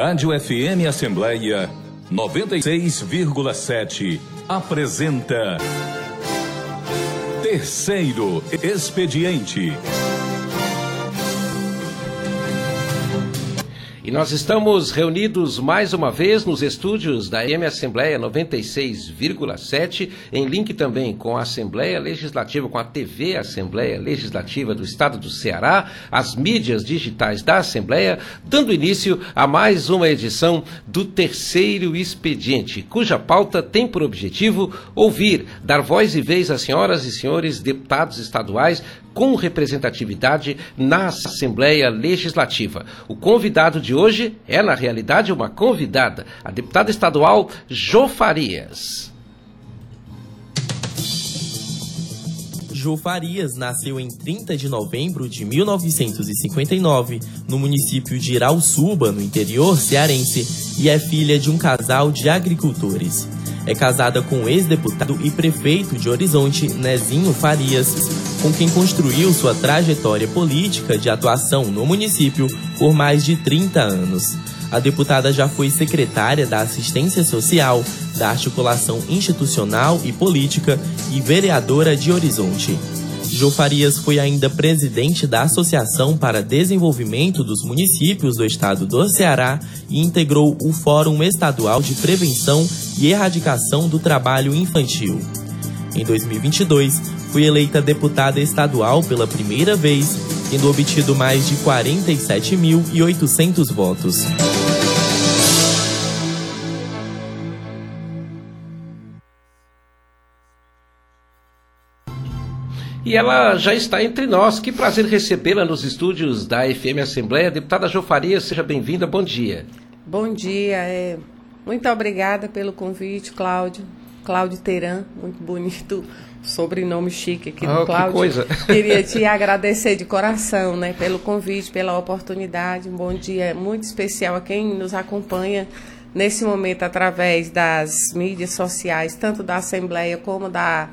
Rádio FM Assembleia 96,7 apresenta Terceiro Expediente. E nós estamos reunidos mais uma vez nos estúdios da M Assembleia 96,7, em link também com a Assembleia Legislativa, com a TV Assembleia Legislativa do Estado do Ceará, as mídias digitais da Assembleia, dando início a mais uma edição do Terceiro Expediente, cuja pauta tem por objetivo ouvir, dar voz e vez às senhoras e senhores deputados estaduais com representatividade na Assembleia Legislativa. O convidado de hoje é, na realidade, uma convidada, a deputada estadual Jô Farias. Jô Farias nasceu em 30 de novembro de 1959, no município de Irauçuba, no interior cearense, e é filha de um casal de agricultores. É casada com o ex-deputado e prefeito de Horizonte, Nezinho Farias, com quem construiu sua trajetória política de atuação no município por mais de 30 anos. A deputada já foi secretária da Assistência Social, da Articulação Institucional e Política e vereadora de Horizonte. Jô Farias foi ainda presidente da Associação para Desenvolvimento dos Municípios do Estado do Ceará e integrou o Fórum Estadual de Prevenção e Erradicação do Trabalho Infantil. Em 2022, foi eleita deputada estadual pela primeira vez, tendo obtido mais de 47.800 votos. E ela já está entre nós. Que prazer recebê-la nos estúdios da FM Assembleia. Deputada Jofaria, seja bem-vinda. Bom dia. Bom dia. É... Muito obrigada pelo convite, Cláudio. Cláudio Teran, muito bonito sobrenome chique aqui do oh, Cláudio. Que coisa. Queria te agradecer de coração, né, pelo convite, pela oportunidade. Um bom dia muito especial a quem nos acompanha nesse momento através das mídias sociais, tanto da Assembleia como da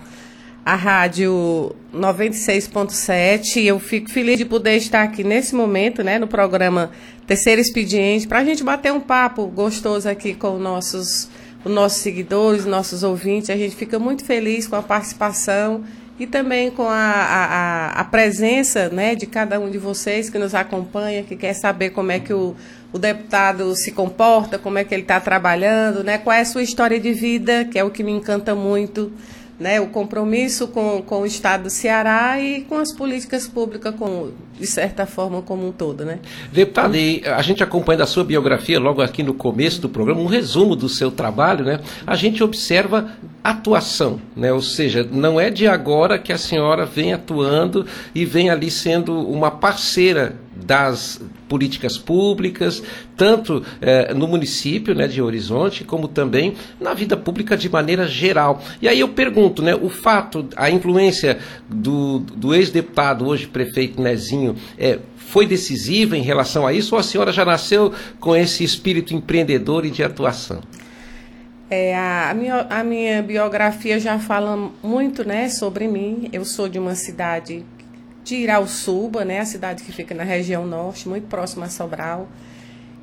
a rádio 96.7. Eu fico feliz de poder estar aqui nesse momento, né, no programa Terceiro Expediente, para a gente bater um papo gostoso aqui com nossos, os nossos seguidores, nossos ouvintes. A gente fica muito feliz com a participação e também com a, a, a presença né, de cada um de vocês que nos acompanha, que quer saber como é que o, o deputado se comporta, como é que ele está trabalhando, né, qual é a sua história de vida, que é o que me encanta muito né, o compromisso com, com o Estado do Ceará e com as políticas públicas, com, de certa forma, como um todo. Né? Deputado, e a gente acompanha a sua biografia logo aqui no começo do programa, um resumo do seu trabalho, né? a gente observa atuação, né? ou seja, não é de agora que a senhora vem atuando e vem ali sendo uma parceira das políticas públicas, tanto eh, no município né, de Horizonte, como também na vida pública de maneira geral. E aí eu pergunto, né, o fato, a influência do, do ex-deputado, hoje prefeito Nezinho, eh, foi decisiva em relação a isso, ou a senhora já nasceu com esse espírito empreendedor e de atuação? É, a, minha, a minha biografia já fala muito né, sobre mim. Eu sou de uma cidade de Irauçuba, né, a cidade que fica na região norte, muito próxima a Sobral.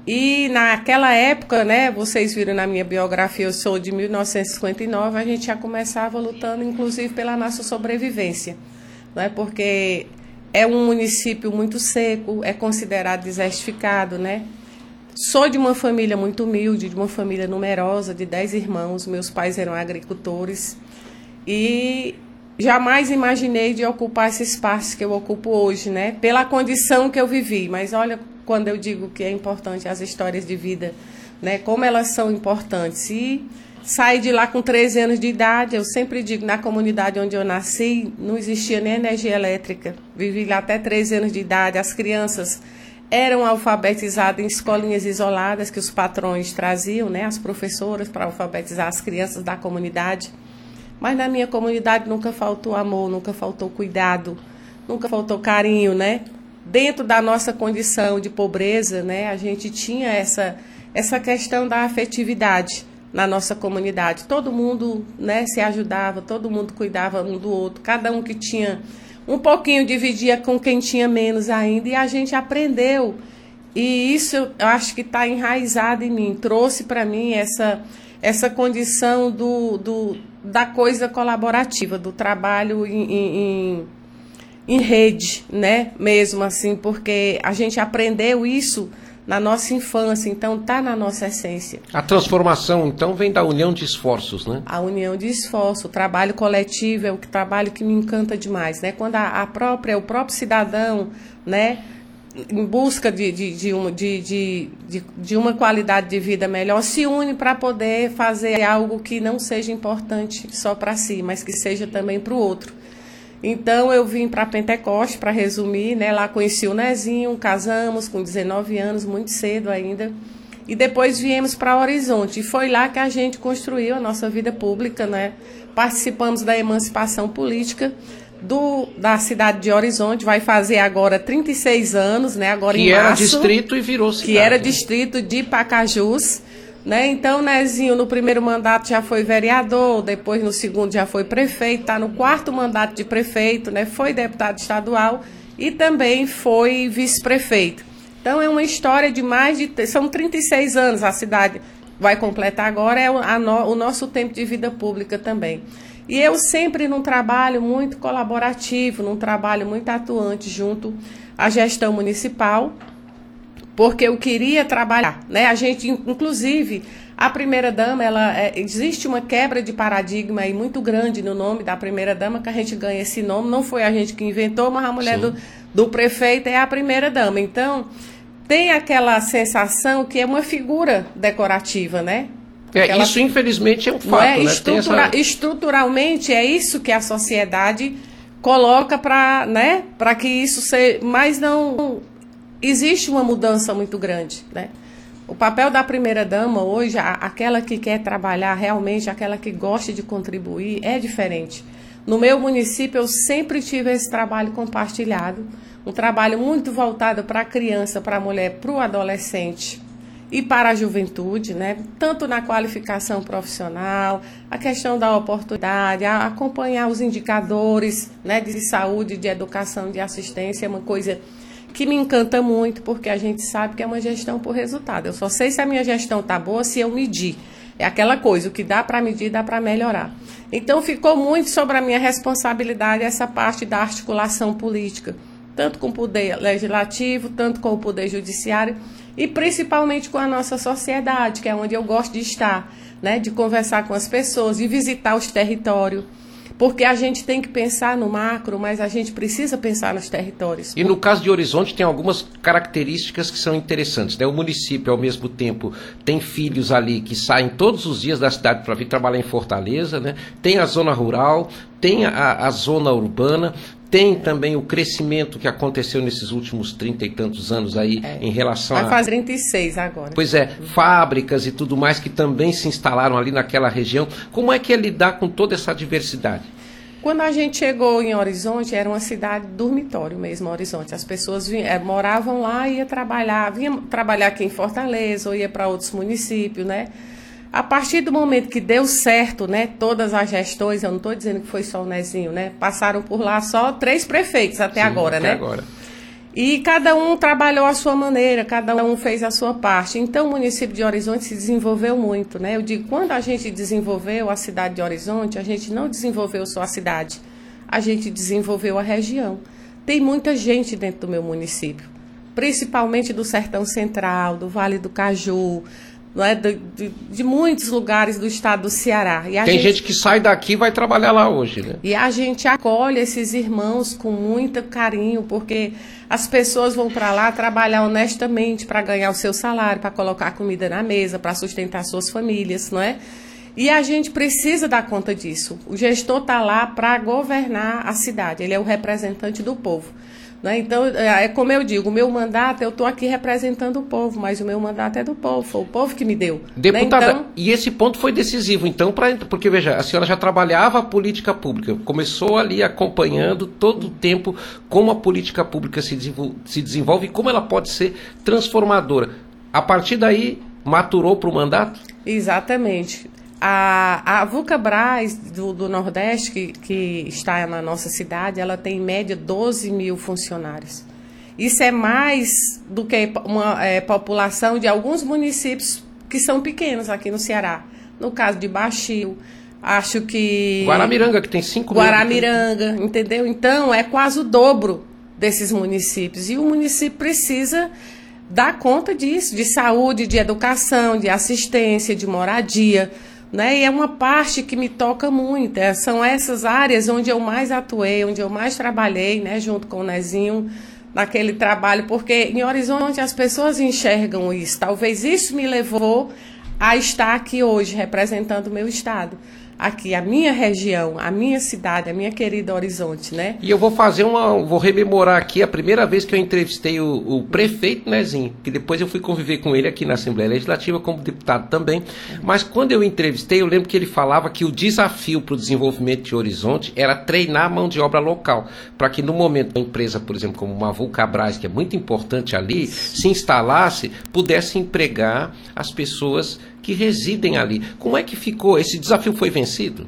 E naquela época, né, vocês viram na minha biografia, eu sou de 1959, a gente já começava lutando, inclusive, pela nossa sobrevivência, né, porque é um município muito seco, é considerado desertificado, né. Sou de uma família muito humilde, de uma família numerosa, de dez irmãos, meus pais eram agricultores, e jamais imaginei de ocupar esse espaço que eu ocupo hoje, né? Pela condição que eu vivi. Mas olha, quando eu digo que é importante as histórias de vida, né? Como elas são importantes. E saí de lá com 13 anos de idade. Eu sempre digo, na comunidade onde eu nasci, não existia nem energia elétrica. Vivi lá até 13 anos de idade. As crianças eram alfabetizadas em escolinhas isoladas que os patrões traziam, né? As professoras para alfabetizar as crianças da comunidade. Mas na minha comunidade nunca faltou amor, nunca faltou cuidado, nunca faltou carinho, né? Dentro da nossa condição de pobreza, né, a gente tinha essa essa questão da afetividade na nossa comunidade. Todo mundo, né, se ajudava, todo mundo cuidava um do outro, cada um que tinha um pouquinho dividia com quem tinha menos ainda e a gente aprendeu E isso eu acho que está enraizado em mim, trouxe para mim essa, essa condição do, do, da coisa colaborativa, do trabalho em, em, em rede, né? Mesmo assim, porque a gente aprendeu isso na nossa infância, então está na nossa essência. A transformação, então, vem da união de esforços, né? A união de esforço, o trabalho coletivo é o que, trabalho que me encanta demais, né? Quando a, a própria, o próprio cidadão, né, em busca de, de, de, uma, de, de, de, de uma qualidade de vida melhor, se une para poder fazer algo que não seja importante só para si, mas que seja também para o outro. Então eu vim para Pentecoste, para resumir, né? Lá conheci o Nezinho, casamos com 19 anos, muito cedo ainda. E depois viemos para Horizonte. E foi lá que a gente construiu a nossa vida pública, né? Participamos da emancipação política do, da cidade de Horizonte, vai fazer agora 36 anos, né? Agora que em março. era distrito e virou cidade. Que era distrito de Pacajus. Né? Então, Nezinho, no primeiro mandato já foi vereador, depois no segundo já foi prefeito, está no quarto mandato de prefeito, né? foi deputado estadual e também foi vice-prefeito. Então, é uma história de mais de. São 36 anos, a cidade vai completar agora, é no, o nosso tempo de vida pública também. E eu sempre num trabalho muito colaborativo, num trabalho muito atuante junto à gestão municipal porque eu queria trabalhar, né? A gente, inclusive, a primeira dama, ela é, existe uma quebra de paradigma aí muito grande no nome da primeira dama que a gente ganha esse nome. Não foi a gente que inventou, mas a mulher do, do prefeito é a primeira dama. Então tem aquela sensação que é uma figura decorativa, né? É, Aquela, isso infelizmente é um fato, é? né? Estrutura, essa... Estruturalmente é isso que a sociedade coloca para, né? Para que isso seja, mas não existe uma mudança muito grande, né? O papel da primeira dama hoje, aquela que quer trabalhar realmente, aquela que gosta de contribuir, é diferente. No meu município, eu sempre tive esse trabalho compartilhado, um trabalho muito voltado para a criança, para a mulher, para o adolescente e para a juventude, né? Tanto na qualificação profissional, a questão da oportunidade, acompanhar os indicadores, né, de saúde, de educação, de assistência, é uma coisa que me encanta muito, porque a gente sabe que é uma gestão por resultado. Eu só sei se a minha gestão está boa se eu medir. É aquela coisa, o que dá para medir, dá para melhorar. Então, ficou muito sobre a minha responsabilidade essa parte da articulação política, tanto com o poder legislativo, tanto com o poder judiciário e principalmente com a nossa sociedade, que é onde eu gosto de estar, né? de conversar com as pessoas, de visitar os territórios porque a gente tem que pensar no macro, mas a gente precisa pensar nos territórios. E no caso de Horizonte tem algumas características que são interessantes. Né? O município, ao mesmo tempo, tem filhos ali que saem todos os dias da cidade para vir trabalhar em Fortaleza, né? tem a zona rural, tem a, a zona urbana, tem também o crescimento que aconteceu nesses últimos trinta e tantos anos aí é. em relação Vai a. fazer 36 agora. Pois é, fábricas e tudo mais que também se instalaram ali naquela região. Como é que é lidar com toda essa diversidade? Quando a gente chegou em Horizonte, era uma cidade dormitório mesmo, Horizonte. As pessoas vinham, é, moravam lá e ia trabalhar, vinha trabalhar aqui em Fortaleza ou ia para outros municípios, né? A partir do momento que deu certo, né, todas as gestões, eu não estou dizendo que foi só o Nezinho, né, passaram por lá só três prefeitos até Sim, agora, até né? agora. E cada um trabalhou a sua maneira, cada um fez a sua parte. Então o município de Horizonte se desenvolveu muito, né? Eu digo, quando a gente desenvolveu a cidade de Horizonte, a gente não desenvolveu só a cidade, a gente desenvolveu a região. Tem muita gente dentro do meu município, principalmente do Sertão Central, do Vale do Caju, é, de, de, de, muitos lugares do estado do Ceará. Tem gente... gente... que sai daqui e vai trabalhar lá hoje, né? E a gente acolhe esses irmãos com muito carinho, porque as pessoas vão para lá trabalhar honestamente para ganhar o seu salário, para colocar comida na mesa, para sustentar suas famílias, não é? E a gente precisa dar conta disso. O gestor está lá para governar a cidade, ele é o representante do povo. Né? Então, é, é como eu digo, o meu mandato, eu estou aqui representando o povo, mas o meu mandato é do povo, foi o povo que me deu. Né? Deputada, né? então, e esse ponto foi decisivo, então, pra, porque veja, a senhora já trabalhava a política pública, começou ali acompanhando todo o tempo como a política pública se desenvolve, se desenvolve e como ela pode ser transformadora. A partir daí, maturou para o mandato? Exatamente. A, a Vulcabras do, do Nordeste, que, que está na nossa cidade, ela tem em média 12 mil funcionários. Isso é mais do que uma é, população de alguns municípios que são pequenos aqui no Ceará. No caso de Baixio, acho que. Guaramiranga, que tem 5 mil. Guaramiranga, entendeu? Então é quase o dobro desses municípios. E o município precisa dar conta disso, de saúde, de educação, de assistência, de moradia. Né? E é uma parte que me toca muito. É, são essas áreas onde eu mais atuei, onde eu mais trabalhei, né, junto com o Nezinho, naquele trabalho, porque em Horizonte as pessoas enxergam isso. Talvez isso me levou a estar aqui hoje representando o meu estado aqui, a minha região, a minha cidade, a minha querida Horizonte, né? E eu vou fazer uma, vou rememorar aqui a primeira vez que eu entrevistei o, o prefeito Nezinho, que depois eu fui conviver com ele aqui na Assembleia Legislativa como deputado também. Mas quando eu entrevistei, eu lembro que ele falava que o desafio para o desenvolvimento de Horizonte era treinar a mão de obra local, para que no momento uma empresa, por exemplo, como uma Vulcabras, que é muito importante ali, se instalasse, pudesse empregar as pessoas que residem ali. Como é que ficou? Esse desafio foi vencido?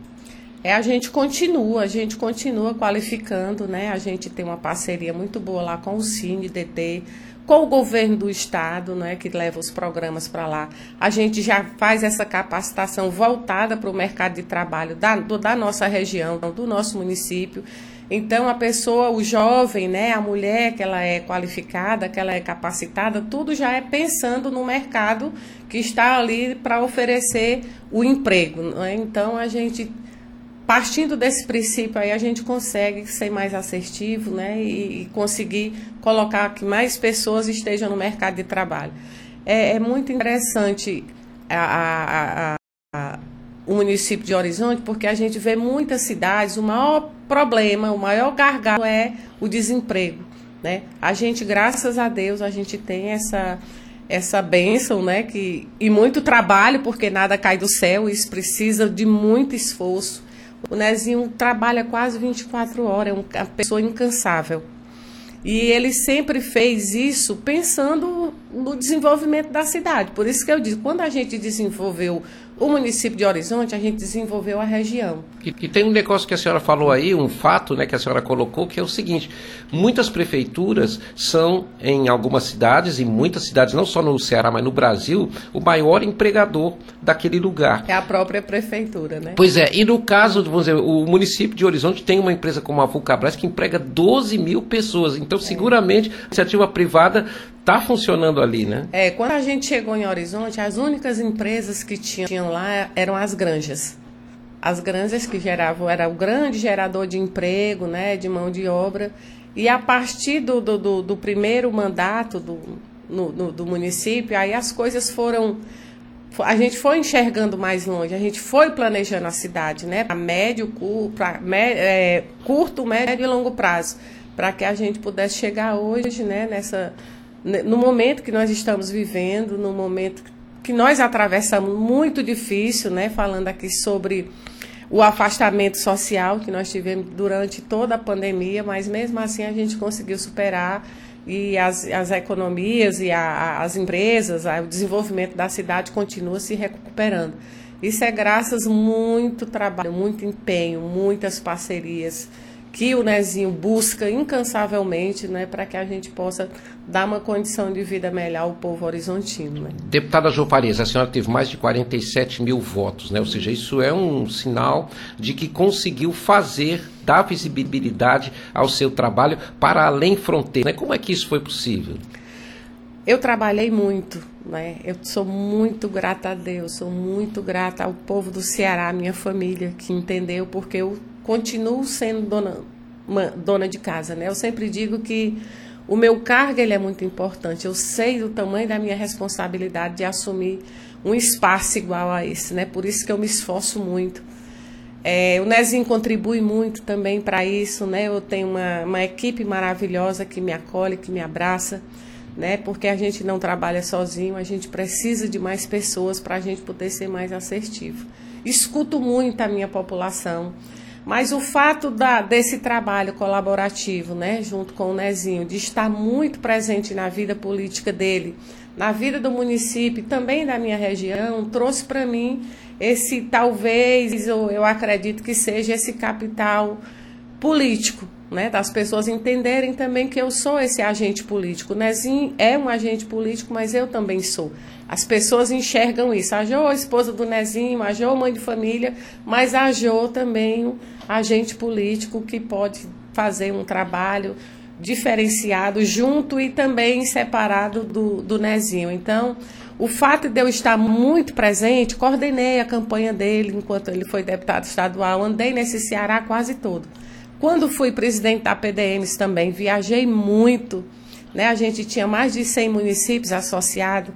É, a gente continua, a gente continua qualificando, né? A gente tem uma parceria muito boa lá com o Cine DT, com o governo do estado, né, que leva os programas para lá. A gente já faz essa capacitação voltada para o mercado de trabalho da, do, da nossa região, do nosso município. Então a pessoa, o jovem, né, a mulher que ela é qualificada, que ela é capacitada, tudo já é pensando no mercado que está ali para oferecer o emprego. Né? Então a gente partindo desse princípio aí a gente consegue ser mais assertivo, né, e, e conseguir colocar que mais pessoas estejam no mercado de trabalho. É, é muito interessante a, a, a, a o município de Horizonte, porque a gente vê muitas cidades, o maior problema, o maior gargalo é o desemprego. Né? A gente, graças a Deus, a gente tem essa essa bênção, né? Que, e muito trabalho, porque nada cai do céu, isso precisa de muito esforço. O Nezinho trabalha quase 24 horas, é uma pessoa incansável. E ele sempre fez isso pensando no desenvolvimento da cidade. Por isso que eu digo, quando a gente desenvolveu o município de Horizonte, a gente desenvolveu a região. E, e, tem um negócio que a senhora falou aí, um fato né, que a senhora colocou, que é o seguinte: muitas prefeituras são, em algumas cidades, e muitas cidades, não só no Ceará, mas no Brasil, o maior empregador daquele lugar. É a própria prefeitura, né? Pois é, e no caso, vamos dizer, o município de Horizonte tem uma empresa como a Vulcabras que emprega 12 mil pessoas. Então, seguramente, a iniciativa privada está funcionando ali, né? É, quando a gente chegou em Horizonte, as únicas empresas que tinham lá eram as granjas. As granjas que geravam, era o grande gerador de emprego, né, de mão de obra. E a partir do, do, do, do primeiro mandato do, no, do município, aí as coisas foram. A gente foi enxergando mais longe, a gente foi planejando a cidade, né? Para médio, pra, é, curto, médio e longo prazo, para que a gente pudesse chegar hoje, né, nessa no momento que nós estamos vivendo, no momento que nós atravessamos muito difícil, né, falando aqui sobre o afastamento social que nós tivemos durante toda a pandemia, mas mesmo assim a gente conseguiu superar e as, as economias e a, as empresas, o desenvolvimento da cidade continua se recuperando. Isso é graças muito trabalho, muito empenho, muitas parcerias que o Nezinho busca incansavelmente né, para que a gente possa dar uma condição de vida melhor ao povo horizontino. Né? Deputada Farias, a senhora teve mais de 47 mil votos, né? ou seja, isso é um sinal de que conseguiu fazer, dar visibilidade ao seu trabalho para além fronteira. Né? Como é que isso foi possível? Eu trabalhei muito, né? Eu sou muito grata a Deus, sou muito grata ao povo do Ceará, minha família, que entendeu, porque eu continuo sendo dona, uma, dona de casa, né? Eu sempre digo que o meu cargo ele é muito importante. Eu sei do tamanho da minha responsabilidade de assumir um espaço igual a esse, né? Por isso que eu me esforço muito. É, o Nezinho contribui muito também para isso, né? Eu tenho uma, uma equipe maravilhosa que me acolhe, que me abraça, né? Porque a gente não trabalha sozinho, a gente precisa de mais pessoas para a gente poder ser mais assertivo. Escuto muito a minha população. Mas o fato da, desse trabalho colaborativo, né, junto com o Nezinho, de estar muito presente na vida política dele, na vida do município, também da minha região, trouxe para mim esse talvez, eu, acredito que seja esse capital político, né, das pessoas entenderem também que eu sou esse agente político. O Nezinho é um agente político, mas eu também sou. As pessoas enxergam isso. A Jo, a esposa do Nezinho, a Jo, mãe de família, mas a Jo também agente político que pode fazer um trabalho diferenciado junto e também separado do, do Nezinho. Então, o fato de eu estar muito presente, coordenei a campanha dele enquanto ele foi deputado estadual, andei nesse Ceará quase todo. Quando fui presidente da PDMs também, viajei muito, né? A gente tinha mais de 100 municípios associados,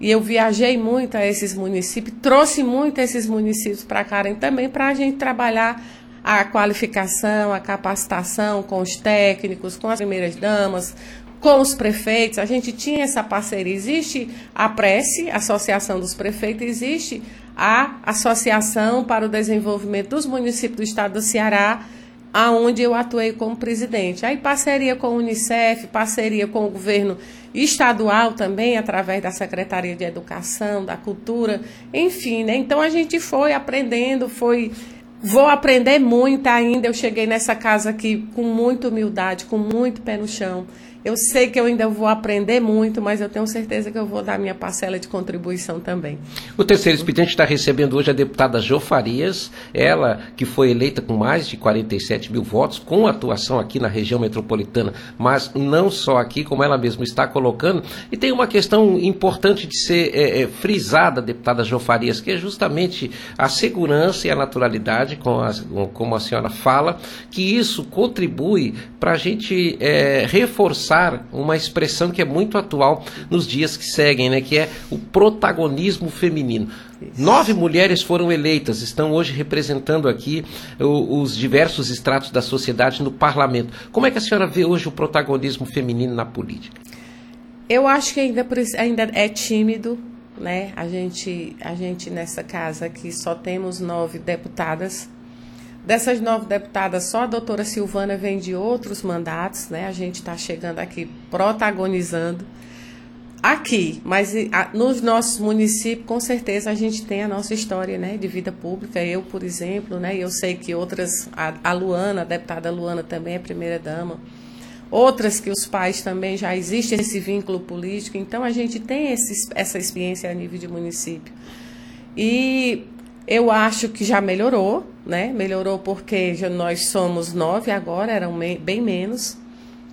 e eu viajei muito a esses municípios, trouxe muito esses municípios para cá também para a gente trabalhar a qualificação, a capacitação com os técnicos, com as primeiras damas, com os prefeitos. A gente tinha essa parceria. Existe a Prece, Associação dos Prefeitos, existe a Associação para o Desenvolvimento dos Municípios do Estado do Ceará, aonde eu atuei como presidente. Aí parceria com o Unicef, parceria com o governo estadual também, através da Secretaria de Educação, da Cultura, enfim, né? Então a gente foi aprendendo, foi Vou aprender muito ainda. Eu cheguei nessa casa aqui com muita humildade, com muito pé no chão. Eu sei que eu ainda vou aprender muito, mas eu tenho certeza que eu vou dar minha parcela de contribuição também. O terceiro expediente está recebendo hoje a deputada Jo Farias, ela que foi eleita com mais de 47 mil votos, com atuação aqui na região metropolitana, mas não só aqui, como ela mesma está colocando. E tem uma questão importante de ser é, é, frisada, deputada Jo Farias, que é justamente a segurança e a naturalidade, com como a senhora fala, que isso contribui para a gente é, reforçar uma expressão que é muito atual nos dias que seguem, né, que é o protagonismo feminino. Isso. Nove mulheres foram eleitas, estão hoje representando aqui os diversos estratos da sociedade no parlamento. Como é que a senhora vê hoje o protagonismo feminino na política? Eu acho que ainda, ainda é tímido, né? A gente, a gente nessa casa aqui só temos nove deputadas Dessas nove deputadas, só a doutora Silvana vem de outros mandatos, né? A gente está chegando aqui protagonizando aqui, mas nos nossos municípios, com certeza, a gente tem a nossa história né, de vida pública. Eu, por exemplo, né, eu sei que outras, a, a Luana, a deputada Luana também é primeira-dama, outras que os pais também já existe esse vínculo político, então a gente tem esse, essa experiência a nível de município. E eu acho que já melhorou, né? Melhorou porque já nós somos nove agora, eram bem menos.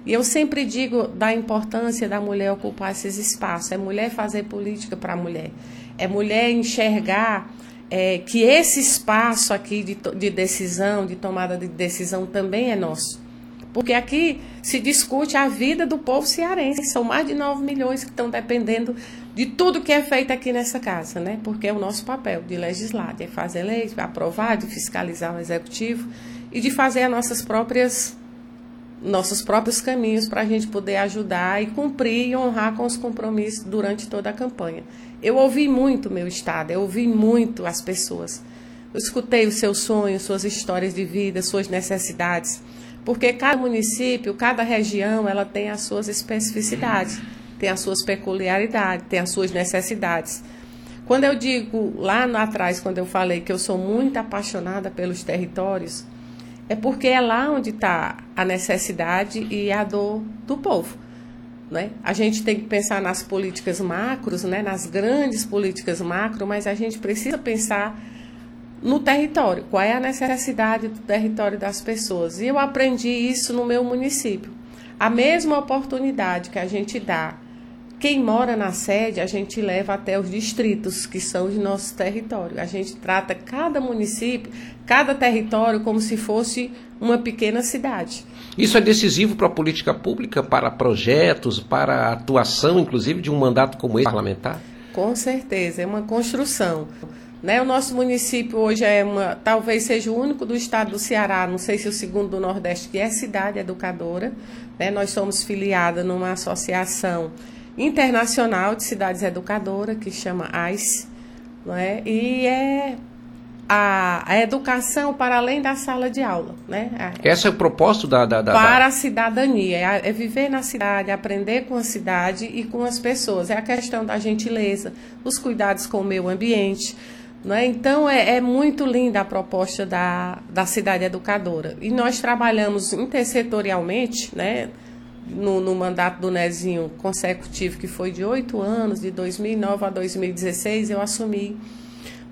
E eu sempre digo da importância da mulher ocupar esses espaços. É mulher fazer política para a mulher. É mulher enxergar é, que esse espaço aqui de, de decisão, de tomada de decisão também é nosso. Porque aqui se discute a vida do povo cearense. São mais de 9 milhões que estão dependendo de tudo que é feito aqui nessa casa, né? Porque é o nosso papel de legislar, de fazer leis, de aprovar, de fiscalizar o executivo e de fazer as nossas próprias nossos próprios caminhos para a gente poder ajudar e cumprir e honrar com os compromissos durante toda a campanha. Eu ouvi muito meu estado, eu ouvi muito as pessoas. Eu escutei os seus sonhos, suas histórias de vida, suas necessidades porque cada município, cada região, ela tem as suas especificidades, tem as suas peculiaridades, tem as suas necessidades. Quando eu digo lá atrás, quando eu falei que eu sou muito apaixonada pelos territórios, é porque é lá onde está a necessidade e a dor do povo. Né? A gente tem que pensar nas políticas macros, né? nas grandes políticas macro, mas a gente precisa pensar no território, qual é a necessidade do território das pessoas. E eu aprendi isso no meu município. A mesma oportunidade que a gente dá quem mora na sede, a gente leva até os distritos, que são os nossos territórios. A gente trata cada município, cada território, como se fosse uma pequena cidade. Isso é decisivo para a política pública, para projetos, para a atuação, inclusive, de um mandato como esse parlamentar? Com certeza, é uma construção. Né? O nosso município hoje é uma, talvez seja o único do estado do Ceará, não sei se o segundo do Nordeste, que é cidade educadora. Né? Nós somos filiada numa associação internacional de cidades educadoras, que chama AIS, não é? e é a, a, educação para além da sala de aula. Né? Esse é o propósito da. da, da para a cidadania. É, é, viver na cidade, aprender com a cidade e com as pessoas. É a questão da gentileza, os cuidados com o meio ambiente Né? Então, é, é, muito linda a proposta da, da Cidade Educadora. E nós trabalhamos intersetorialmente, né? no, no mandato do Nezinho consecutivo, que foi de oito anos, de 2009 a 2016, eu assumi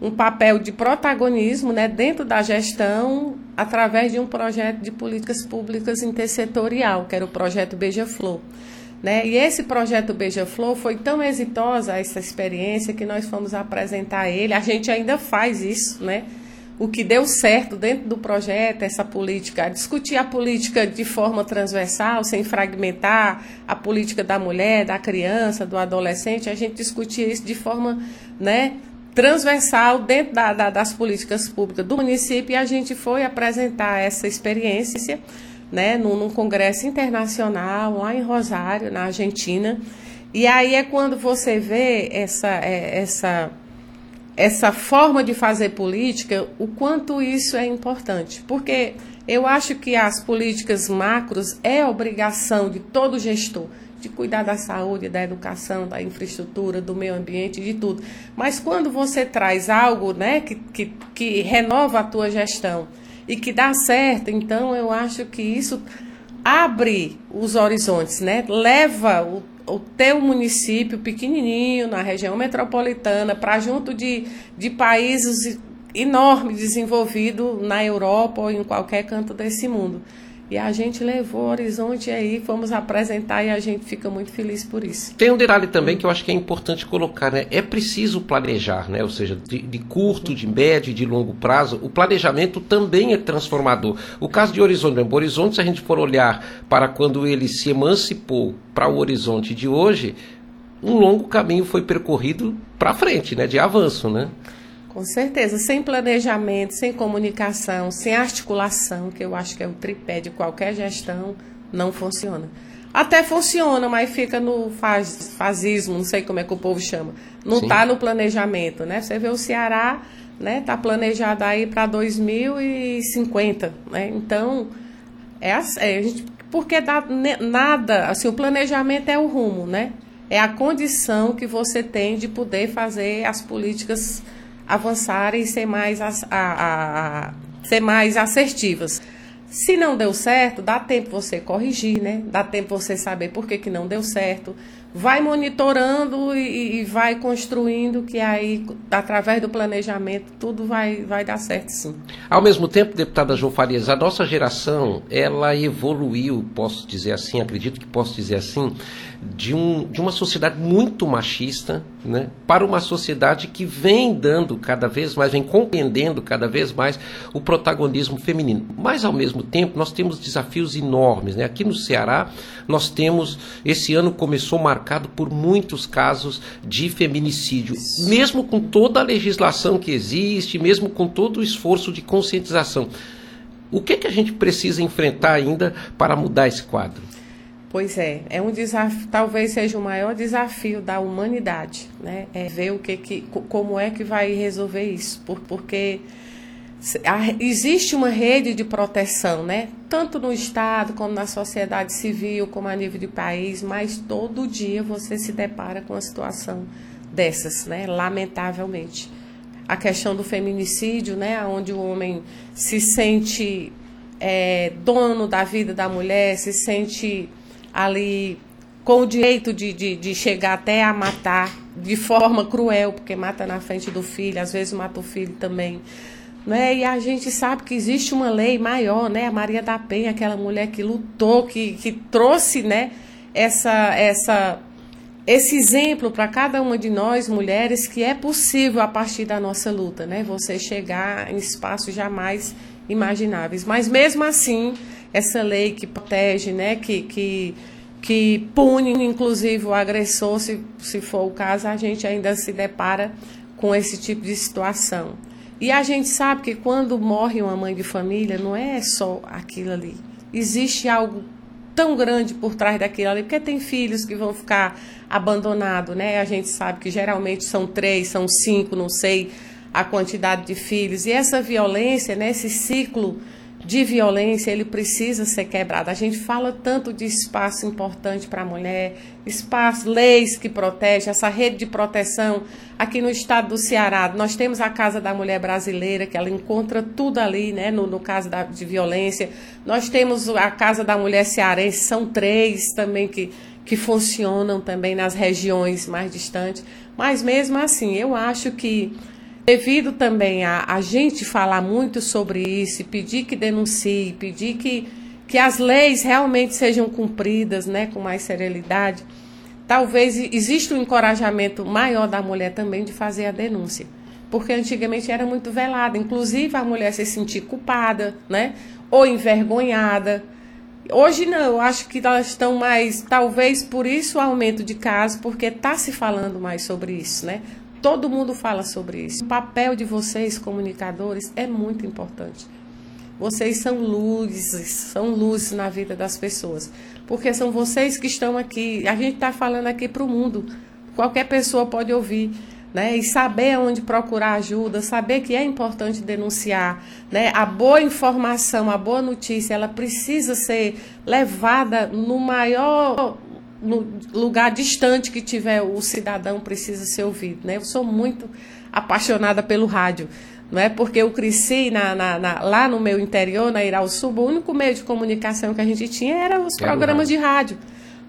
um papel de protagonismo né, dentro da gestão através de um projeto de políticas públicas intersetorial, que era o projeto Beija-Flor. Né? E esse projeto Beija-Flor foi tão exitosa essa experiência que nós fomos apresentar ele. A gente ainda faz isso, né? o que deu certo dentro do projeto, essa política, discutir a política de forma transversal, sem fragmentar a política da mulher, da criança, do adolescente, a gente discutia isso de forma né, transversal dentro da, da, das políticas públicas do município e a gente foi apresentar essa experiência né, num, num congresso internacional lá em Rosário, na Argentina. E aí é quando você vê essa, é, essa essa forma de fazer política, o quanto isso é importante. Porque eu acho que as políticas macros é obrigação de todo gestor de cuidar da saúde, da educação, da infraestrutura, do meio ambiente, de tudo. Mas quando você traz algo né, que, que, que renova a tua gestão e que dá certo, então eu acho que isso abre os horizontes, né? leva o o teu município pequenininho, na região metropolitana, para junto de, de países enormes desenvolvidos na Europa ou em qualquer canto desse mundo. E a gente levou o horizonte aí, fomos apresentar e a gente fica muito feliz por isso. Tem um detalhe também que eu acho que é importante colocar, né? É preciso planejar, né? Ou seja, de, de curto, de médio de longo prazo, o planejamento também é transformador. O caso de Horizonte, o Horizonte, se a gente for olhar para quando ele se emancipou para o horizonte de hoje, um longo caminho foi percorrido para frente, né? De avanço, né? Com certeza, sem planejamento, sem comunicação, sem articulação, que eu acho que é o tripé de qualquer gestão, não funciona. Até funciona, mas fica no faz, fazismo, não sei como é que o povo chama. Não está no planejamento, né? Você vê o Ceará, né? Está planejado aí para 2050, né? Então, é, é gente, porque dá, nada, assim, o planejamento é o rumo, né? É a condição que você tem de poder fazer as políticas avançarem e ser mais, a, a, a, ser mais assertivas. Se não deu certo, dá tempo você corrigir, né? Dá tempo você saber por que, que não deu certo. Vai monitorando e, e vai construindo que aí, através do planejamento, tudo vai, vai dar certo sim. Ao mesmo tempo, deputada João Farias, a nossa geração, ela evoluiu, posso dizer assim, acredito que posso dizer assim, de, um, de uma sociedade muito machista né, para uma sociedade que vem dando cada vez mais, vem compreendendo cada vez mais o protagonismo feminino. Mas, ao mesmo tempo, nós temos desafios enormes. Né? Aqui no Ceará, nós temos, esse ano começou marcado por muitos casos de feminicídio, mesmo com toda a legislação que existe, mesmo com todo o esforço de conscientização. O que, que a gente precisa enfrentar ainda para mudar esse quadro? Pois é, é um desafio, talvez seja o maior desafio da humanidade, né? É ver o que, que como é que vai resolver isso, Por, porque existe uma rede de proteção, né? Tanto no estado como na sociedade civil, como a nível de país, mas todo dia você se depara com uma situação dessas, né? Lamentavelmente, a questão do feminicídio, né? Onde o homem se sente é, dono da vida da mulher, se sente ali com o direito de, de, de, chegar até a matar de forma cruel, porque mata na frente do filho, às vezes mata o filho também. Né? E a gente sabe que existe uma lei maior, né? A Maria da Penha, aquela mulher que lutou, que, que trouxe né? essa, essa, esse exemplo para cada uma de nós, mulheres, que é possível a partir da nossa luta, né? Você chegar em espaços jamais imagináveis. Mas mesmo assim, essa lei que protege, né, que, que, que pune, inclusive, o agressor, se, se for o caso, a gente ainda se depara com esse tipo de situação. E a gente sabe que quando morre uma mãe de família, não é só aquilo ali. Existe algo tão grande por trás daquilo ali, porque tem filhos que vão ficar abandonados, né? A gente sabe que geralmente são três, são cinco, não sei a quantidade de filhos. E essa violência, né, esse ciclo de violência, ele precisa ser quebrado. A gente fala tanto de espaço importante para a mulher, espaço, leis que protegem, essa rede de proteção. Aqui no estado do Ceará, nós temos a Casa da Mulher Brasileira, que ela encontra tudo ali, né, no, no caso da, de violência. Nós temos a Casa da Mulher Cearense, são três também que, que funcionam também nas regiões mais distantes. Mas mesmo assim, eu acho que Devido também a, a gente falar muito sobre isso, pedir que denuncie, pedir que, que as leis realmente sejam cumpridas né, com mais serenidade, talvez exista um encorajamento maior da mulher também de fazer a denúncia. Porque antigamente era muito velada, inclusive a mulher se sentir culpada, né? Ou envergonhada. Hoje não, eu acho que elas estão mais, talvez por isso o aumento de casos, porque está se falando mais sobre isso, né? Todo mundo fala sobre isso. O papel de vocês, comunicadores, é muito importante. Vocês são luzes, são luzes na vida das pessoas. Porque são vocês que estão aqui. A gente está falando aqui para o mundo. Qualquer pessoa pode ouvir. Né, e saber onde procurar ajuda, saber que é importante denunciar, né, a boa informação, a boa notícia, ela precisa ser levada no maior lugar distante que tiver o cidadão precisa ser ouvido. Né? Eu sou muito apaixonada pelo rádio. Não é porque eu cresci na, na, na, lá no meu interior, na Irauçu, o único meio de comunicação que a gente tinha era os programas de rádio,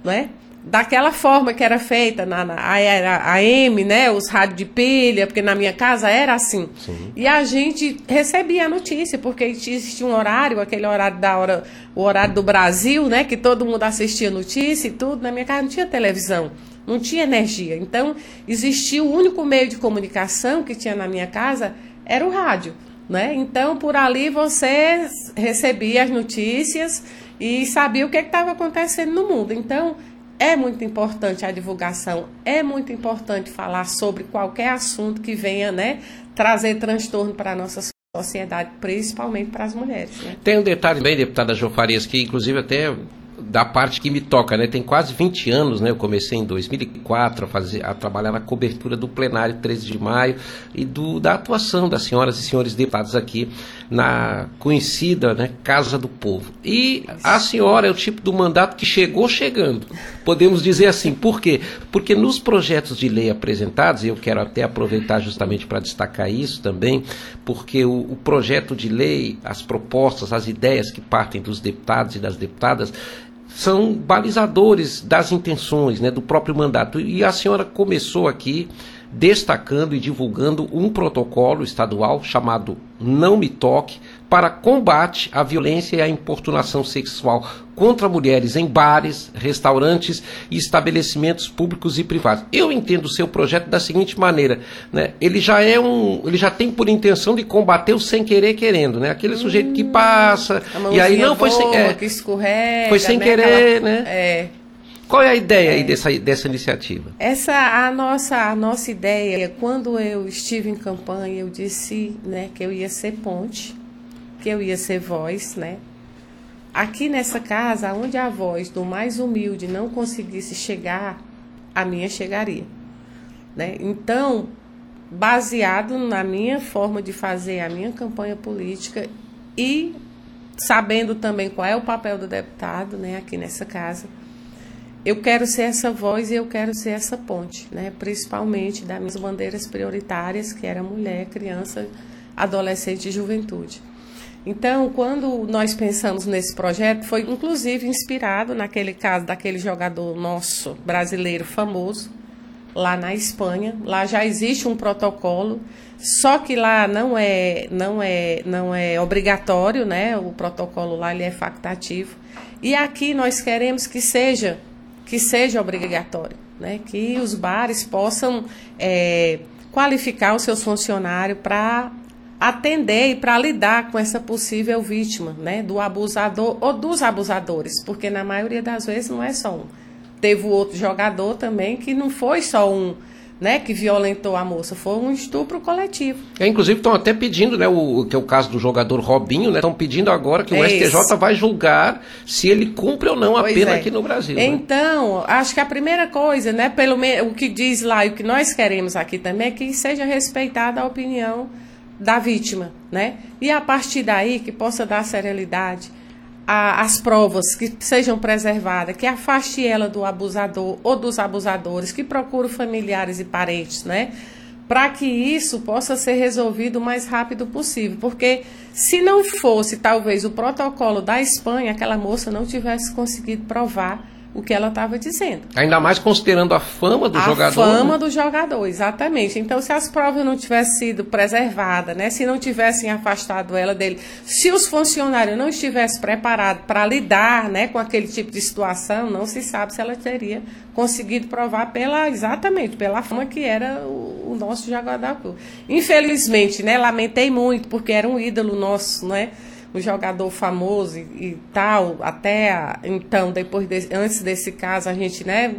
não é? Daquela forma que era feita na, na AM, né, os rádios de pilha, porque na minha casa era assim. Sim. E a gente recebia a notícia, porque existia um horário, aquele horário da hora, o horário do Brasil, né, que todo mundo assistia notícia e tudo. Na minha casa não tinha televisão, não tinha energia. Então, existia o único meio de comunicação que tinha na minha casa era o rádio, né? Então, por ali você recebia as notícias e sabia o que estava acontecendo no mundo. Então, é muito importante a divulgação, é muito importante falar sobre qualquer assunto que venha né, trazer transtorno para a nossa sociedade, principalmente para as mulheres. Né? Tem um detalhe bem, deputada Jofarias, que inclusive até da parte que me toca, né? Tem quase 20 anos, né? Eu comecei em 2004 a fazer a trabalhar na cobertura do plenário 13 de maio e do, da atuação das senhoras e senhores deputados aqui na conhecida, né, Casa do Povo. E a senhora é o tipo do mandato que chegou chegando. Podemos dizer assim, por quê? Porque nos projetos de lei apresentados, e eu quero até aproveitar justamente para destacar isso também, porque o, o projeto de lei, as propostas, as ideias que partem dos deputados e das deputadas, são balizadores das intenções, né, do próprio mandato. E a senhora começou aqui destacando e divulgando um protocolo estadual chamado Não Me Toque para combate à violência e à importunação sexual contra mulheres em bares, restaurantes e estabelecimentos públicos e privados. Eu entendo o seu projeto da seguinte maneira, né? Ele já é um, ele já tem por intenção de combater o sem querer querendo, né? Aquele hum, sujeito que passa e aí não foi sem, é, que escorrega, foi sem né? querer, Aquela, né? É. Qual é a ideia é. aí dessa, dessa iniciativa? Essa a nossa a nossa ideia, quando eu estive em campanha, eu disse, né, que eu ia ser ponte, que eu ia ser voz, né? Aqui nessa casa, onde a voz do mais humilde não conseguisse chegar, a minha chegaria, né? Então, baseado na minha forma de fazer a minha campanha política e sabendo também qual é o papel do deputado, né, aqui nessa casa eu quero ser essa voz e eu quero ser essa ponte, né? principalmente das minhas bandeiras prioritárias, que era mulher, criança, adolescente e juventude. Então, quando nós pensamos nesse projeto, foi inclusive inspirado naquele caso daquele jogador nosso brasileiro famoso, lá na Espanha. Lá já existe um protocolo, só que lá não é, não é, não é obrigatório, né? O protocolo lá ele é facultativo. E aqui nós queremos que seja que seja obrigatório, né? que os bares possam é, qualificar os seus funcionários para atender e para lidar com essa possível vítima, né, do abusador ou dos abusadores, porque na maioria das vezes não é só um. Teve o outro jogador também que não foi só um né, que violentou a moça. Foi um estupro coletivo. É, inclusive estão até pedindo, né, o que é o caso do jogador Robinho, né, estão pedindo agora que o é STJ isso. vai julgar se ele cumpre ou não a pois pena é. aqui no Brasil. Né? Então, né? acho que a primeira coisa, né, pelo o que diz lá e o que nós queremos aqui também é que seja respeitada a opinião da vítima, né? E a partir daí que possa dar serenidade às provas que sejam preservadas, que afaste ela do abusador ou dos abusadores, que procure familiares e parentes, né? Para que isso possa ser resolvido o mais rápido possível, porque se não fosse talvez o protocolo da Espanha, aquela moça não tivesse conseguido provar o que ela estava dizendo. Ainda mais considerando a fama do a jogador. A fama né? do jogador, exatamente. Então, se as provas não tivessem sido preservadas, né, se não tivessem afastado ela dele, se os funcionários não estivessem preparados para lidar né, com aquele tipo de situação, não se sabe se ela teria conseguido provar pela exatamente pela fama que era o, o nosso jogador. Infelizmente, né, lamentei muito porque era um ídolo nosso, né? Um jogador famoso e, e tal, até a, então, depois de, antes desse caso, a gente, né,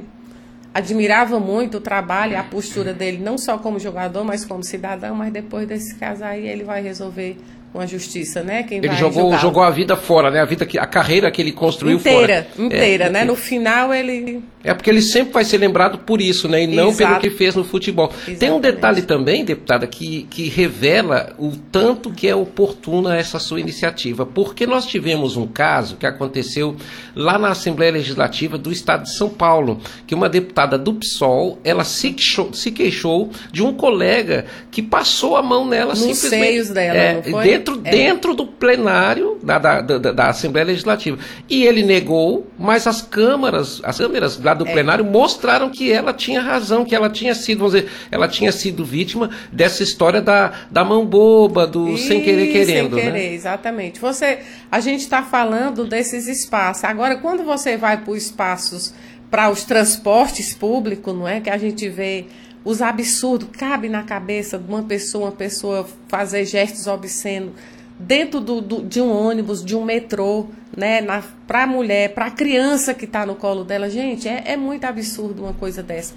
admirava muito o trabalho e a postura dele, não só como jogador, mas como cidadão, mas depois desse caso aí ele vai resolver com a justiça, né? Quem ele jogou, jogou a vida fora, né? A vida que a carreira que ele construiu inteira, fora. Inteira, é, né? No final ele É porque ele sempre vai ser lembrado por isso, né? E não Exato. pelo que fez no futebol. Exatamente. Tem um detalhe também, deputada, que, que revela o tanto que é oportuna essa sua iniciativa, porque nós tivemos um caso que aconteceu lá na Assembleia Legislativa do Estado de São Paulo, que uma deputada do PSOL, ela se queixou, se queixou de um colega que passou a mão nela Nos simplesmente. seios dela, é, não foi? Dentro, é. dentro do plenário da, da, da, da, Assembleia Legislativa. E ele negou, mas as câmaras, as câmeras lá do é. plenário mostraram que ela tinha razão, que ela tinha sido, vamos dizer, ela tinha sido vítima dessa história da, da mão boba, do e, sem querer querendo. Sem querer, né? exatamente. Você, a gente está falando desses espaços. Agora, quando você vai para os espaços, para os transportes públicos, não é? Que a gente vê os absurdos, cabe na cabeça de uma pessoa, uma pessoa fazer gestos obscenos dentro do, do, de um ônibus, de um metrô, né, a mulher, para a criança que está no colo dela. Gente, é, é muito absurdo uma coisa dessa.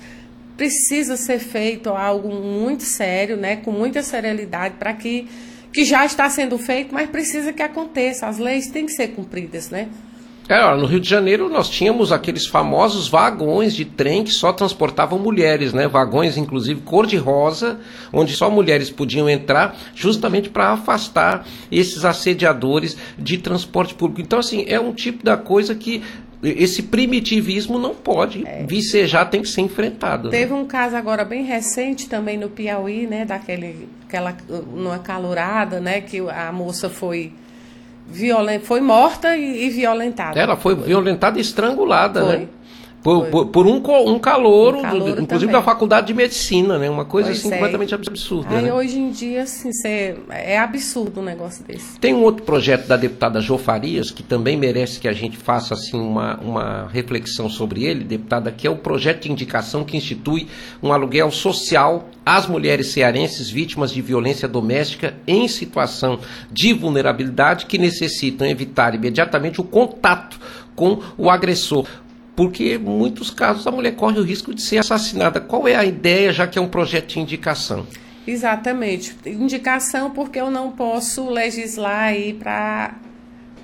Precisa ser feito algo muito sério, né, com muita seriedade, para que, que já está sendo feito, mas precisa que aconteça. As leis têm que ser cumpridas, né? É, no Rio de Janeiro nós tínhamos aqueles famosos vagões de trem que só transportavam mulheres, né? Vagões, inclusive, cor-de-rosa, onde só mulheres podiam entrar, justamente para afastar esses assediadores de transporte público. Então, assim, é um tipo da coisa que esse primitivismo não pode é. vicejar, tem que ser enfrentado. Né? Teve né? um caso agora bem recente também no Piauí, né? Daquele, aquela, numa calorada, né? Que a moça foi violent... foi morta e, e violentada. Ela foi, foi. violentada e estrangulada, foi. né? Por, por, por, um, um calouro, um inclusive também. da faculdade de medicina, né? Uma coisa assim é. completamente absurda. Aí né? hoje em dia, assim, cê, é absurdo um negócio desse. Tem um outro projeto da deputada Jo Farias, que também merece que a gente faça assim uma, uma reflexão sobre ele, deputada, que é o projeto de indicação que institui um aluguel social às mulheres cearenses vítimas de violência doméstica em situação de vulnerabilidade que necessitam evitar imediatamente o contato com o agressor porque em muitos casos a mulher corre o risco de ser assassinada. Qual é a ideia, já que é um projeto de indicação? Exatamente. Indicação porque eu não posso legislar aí para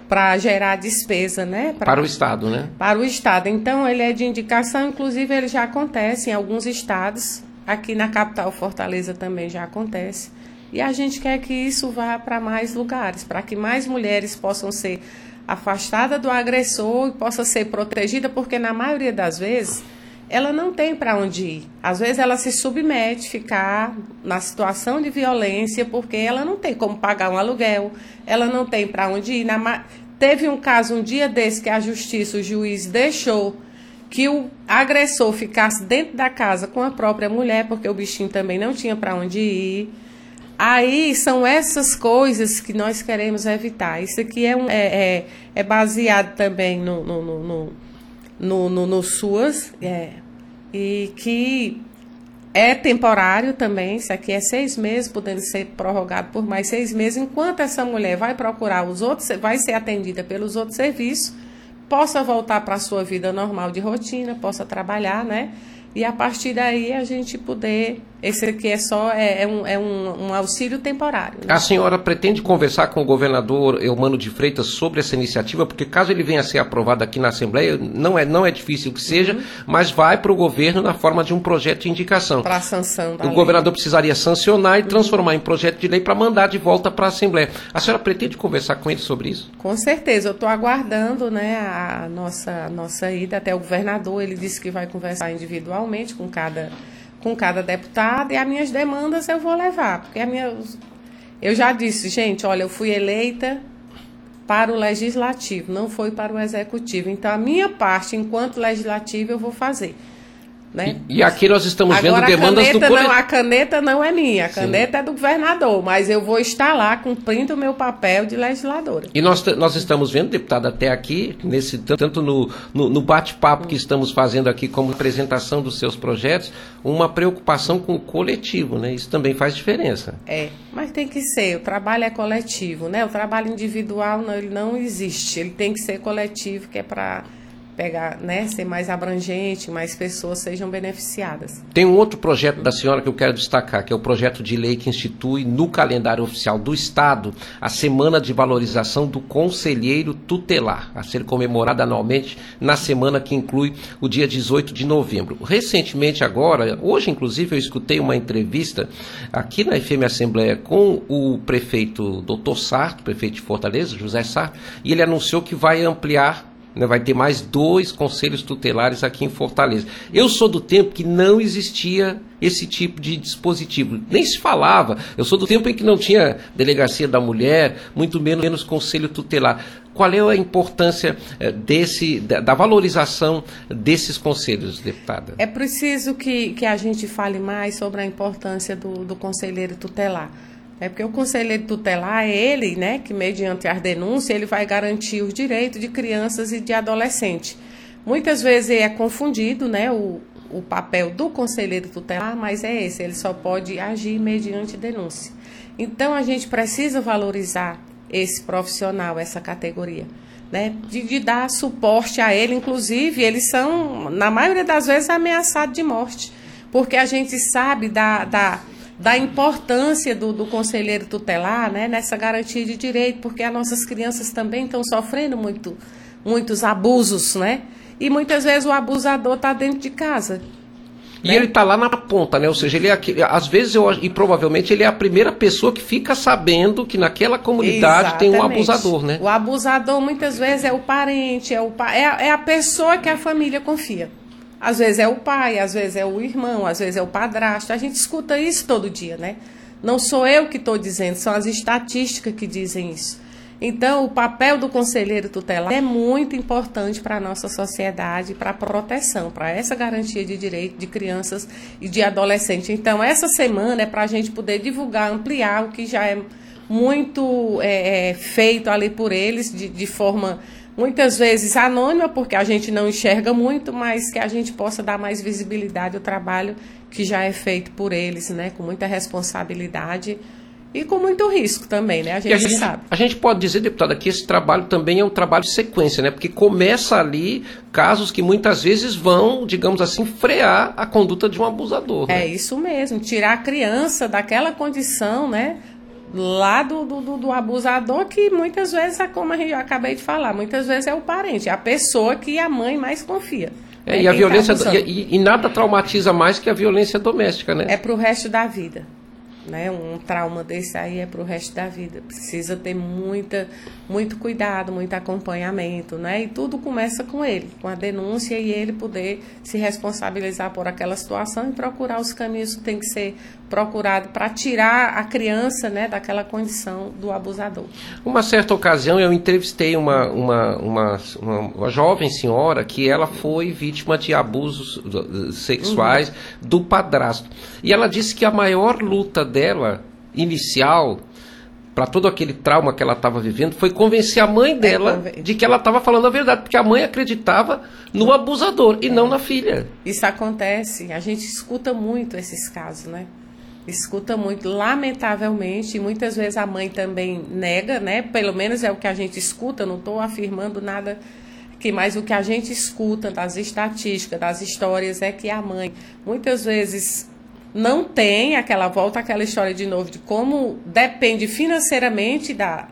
para gerar despesa, né? Pra, para o Estado, né? Para o Estado. Então, ele é de indicação, inclusive ele já acontece em alguns estados. Aqui na capital Fortaleza também já acontece. E a gente quer que isso vá para mais lugares, para que mais mulheres possam ser afastada do agressor e possa ser protegida, porque na maioria das vezes ela não tem para onde ir. Às vezes ela se submete, ficar na situação de violência, porque ela não tem como pagar um aluguel, ela não tem para onde ir. Na, teve um caso um dia desse que a justiça, o juiz deixou que o agressor ficasse dentro da casa com a própria mulher, porque o bichinho também não tinha para onde ir. Aí são essas coisas que nós queremos evitar. Isso aqui é, um, é, é, é baseado também no, no, no, no, no, no SUAS, é, e que é temporário também. Isso aqui é seis meses, podendo ser prorrogado por mais seis meses, enquanto essa mulher vai procurar os outros, vai ser atendida pelos outros serviços, possa voltar para a sua vida normal de rotina, possa trabalhar, né? E a partir daí a gente poder Esse aqui é só é, é, um, é um, um, auxílio temporário. Né? A senhora pretende conversar com o governador Eumano de Freitas sobre essa iniciativa, porque caso ele venha a ser aprovado aqui na Assembleia, não é, não é difícil que seja, uhum. mas vai para o governo na forma de um projeto de indicação. Para a sanção O lei. governador precisaria sancionar e uhum. transformar em projeto de lei para mandar de volta para a Assembleia. A senhora pretende conversar com ele sobre isso? Com certeza. Eu estou aguardando né, a nossa, nossa ida até o governador. Ele disse que vai conversar individualmente com cada com cada deputado e as minhas demandas eu vou levar, porque a minha eu já disse, gente, olha, eu fui eleita para o legislativo, não foi para o executivo. Então a minha parte enquanto legislativo eu vou fazer. Né? E, e, aqui nós estamos Agora, vendo demandas do não, A caneta não é minha, a caneta Sim. é do governador, mas eu vou estar lá cumprindo o meu papel de legisladora. E nós, nós estamos vendo, deputada, até aqui, nesse, tanto no, no, no bate-papo que estamos fazendo aqui como apresentação dos seus projetos, uma preocupação com o coletivo, né? Isso também faz diferença. É, mas tem que ser, o trabalho é coletivo, né? O trabalho individual não, ele não existe, ele tem que ser coletivo, que é para pegar, né, ser mais abrangente, mais pessoas sejam beneficiadas. Tem um outro projeto da senhora que eu quero destacar, que é o projeto de lei que institui no calendário oficial do Estado a Semana de Valorização do Conselheiro Tutelar, a ser comemorada anualmente na semana que inclui o dia 18 de novembro. Recentemente agora, hoje inclusive eu escutei uma entrevista aqui na FM Assembleia com o prefeito Dr. Sarto, prefeito de Fortaleza, José Sarto, e ele anunciou que vai ampliar vai ter mais dois conselhos tutelares aqui em Fortaleza. Eu sou do tempo que não existia esse tipo de dispositivo, nem se falava. Eu sou do tempo em que não tinha delegacia da mulher, muito menos, menos conselho tutelar. Qual é a importância eh, desse, da, da, valorização desses conselhos, deputada? É preciso que, que a gente fale mais sobre a importância do, do conselheiro tutelar. É porque o conselheiro tutelar é ele, né, que mediante as denúncias, ele vai garantir os direitos de crianças e de adolescentes. Muitas vezes é confundido, né, o, o papel do conselheiro tutelar, mas é esse, ele só pode agir mediante denúncia. Então a gente precisa valorizar esse profissional, essa categoria, né, de, de dar suporte a ele, inclusive eles são, na maioria das vezes, ameaçados de morte, porque a gente sabe da, da da importância do, do conselheiro tutelar né, nessa garantia de direito, porque as nossas crianças também estão sofrendo muito, muitos abusos, né? E muitas vezes o abusador está dentro de casa. E né? ele está lá na ponta, né? Ou seja, ele é, às vezes eu, e provavelmente ele é a primeira pessoa que fica sabendo que naquela comunidade Exatamente. tem um abusador, né? O abusador muitas vezes é o parente, é, o, é, é a pessoa que a família confia. Às vezes é o pai, às vezes é o irmão, às vezes é o padrasto. A gente escuta isso todo dia, né? Não sou eu que estou dizendo, são as estatísticas que dizem isso. Então, o papel do conselheiro tutelar é muito importante para a nossa sociedade, para a proteção, para essa garantia de direito de crianças e de adolescentes. Então, essa semana é para a gente poder divulgar, ampliar o que já é muito é, é, feito ali por eles, de, de forma muitas vezes anônima, porque a gente não enxerga muito, mas que a gente possa dar mais visibilidade ao trabalho que já é feito por eles, né, com muita responsabilidade e com muito risco também, né? A gente, a gente, sabe. A gente pode dizer, deputada, que esse trabalho também é um trabalho de sequência, né? Porque começa ali casos que muitas vezes vão, digamos assim, frear a conduta de um abusador. Né? É isso mesmo, tirar a criança daquela condição, né? Lá do, do, do, abusador, que muitas vezes, é como eu acabei de falar, muitas vezes é o parente, é a pessoa que a mãe mais confia. É, e a violência tá e, e, nada traumatiza mais que a violência doméstica, né? É para o resto da vida. Né? Um trauma desse aí é para o resto da vida. Precisa ter muita, muito cuidado, muito acompanhamento, né? E tudo começa com ele, com a denúncia e ele poder se responsabilizar por aquela situação e procurar os caminhos que tem que ser procurado para tirar a criança, né, daquela condição do abusador. Uma certa ocasião eu entrevistei uma, uma, uma, uma, uma jovem senhora que ela foi vítima de abusos sexuais uhum. do padrasto. E ela disse que a maior luta dela inicial para todo aquele trauma que ela estava vivendo foi convencer a mãe é, dela é, de que ela estava falando a verdade, porque a mãe acreditava no abusador e é. não na filha. Isso acontece, a gente escuta muito esses casos, né? Escuta muito, lamentavelmente, e muitas vezes a mãe também nega, né? Pelo menos é o que a gente escuta, não estou afirmando nada que mais o que a gente escuta das estatísticas, das histórias é que a mãe muitas vezes não tem aquela volta, aquela história de novo de como depende financeiramente da,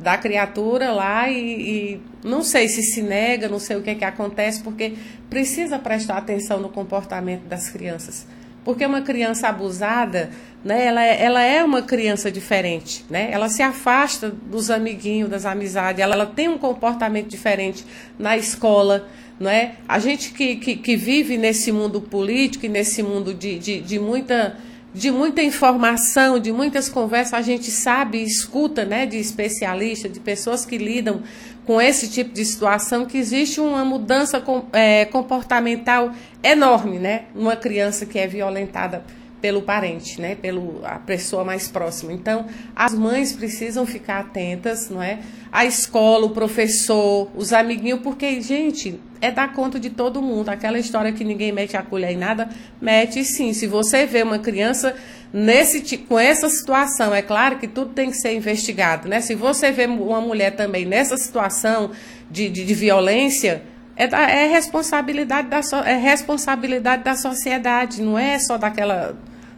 da criatura lá e, e, não sei se se nega, não sei o que, é que acontece, porque precisa prestar atenção no comportamento das crianças. Porque uma criança abusada, né, ela, é, ela é uma criança diferente, né? Ela se afasta dos amiguinhos, das amizades, ela, ela tem um comportamento diferente na escola, não é? A gente que, que, que vive nesse mundo político e nesse mundo de, de, de muita de muita informação, de muitas conversas, a gente sabe e escuta né, de especialistas, de pessoas que lidam com esse tipo de situação, que existe uma mudança é, comportamental enorme, né? Uma criança que é violentada pelo parente, né? Pelo a pessoa mais próxima. Então, as mães precisam ficar atentas, não é? A escola, o professor, os amiguinhos, porque, gente, é dar conta de todo mundo. Aquela história que ninguém mete a colher em nada, mete sim. Se você vê uma criança nesse com essa situação, é claro que tudo tem que ser investigado, né? Se você vê uma mulher também nessa situação de, de, de violência, é, da, é responsabilidade da é responsabilidade da sociedade, não é só daquela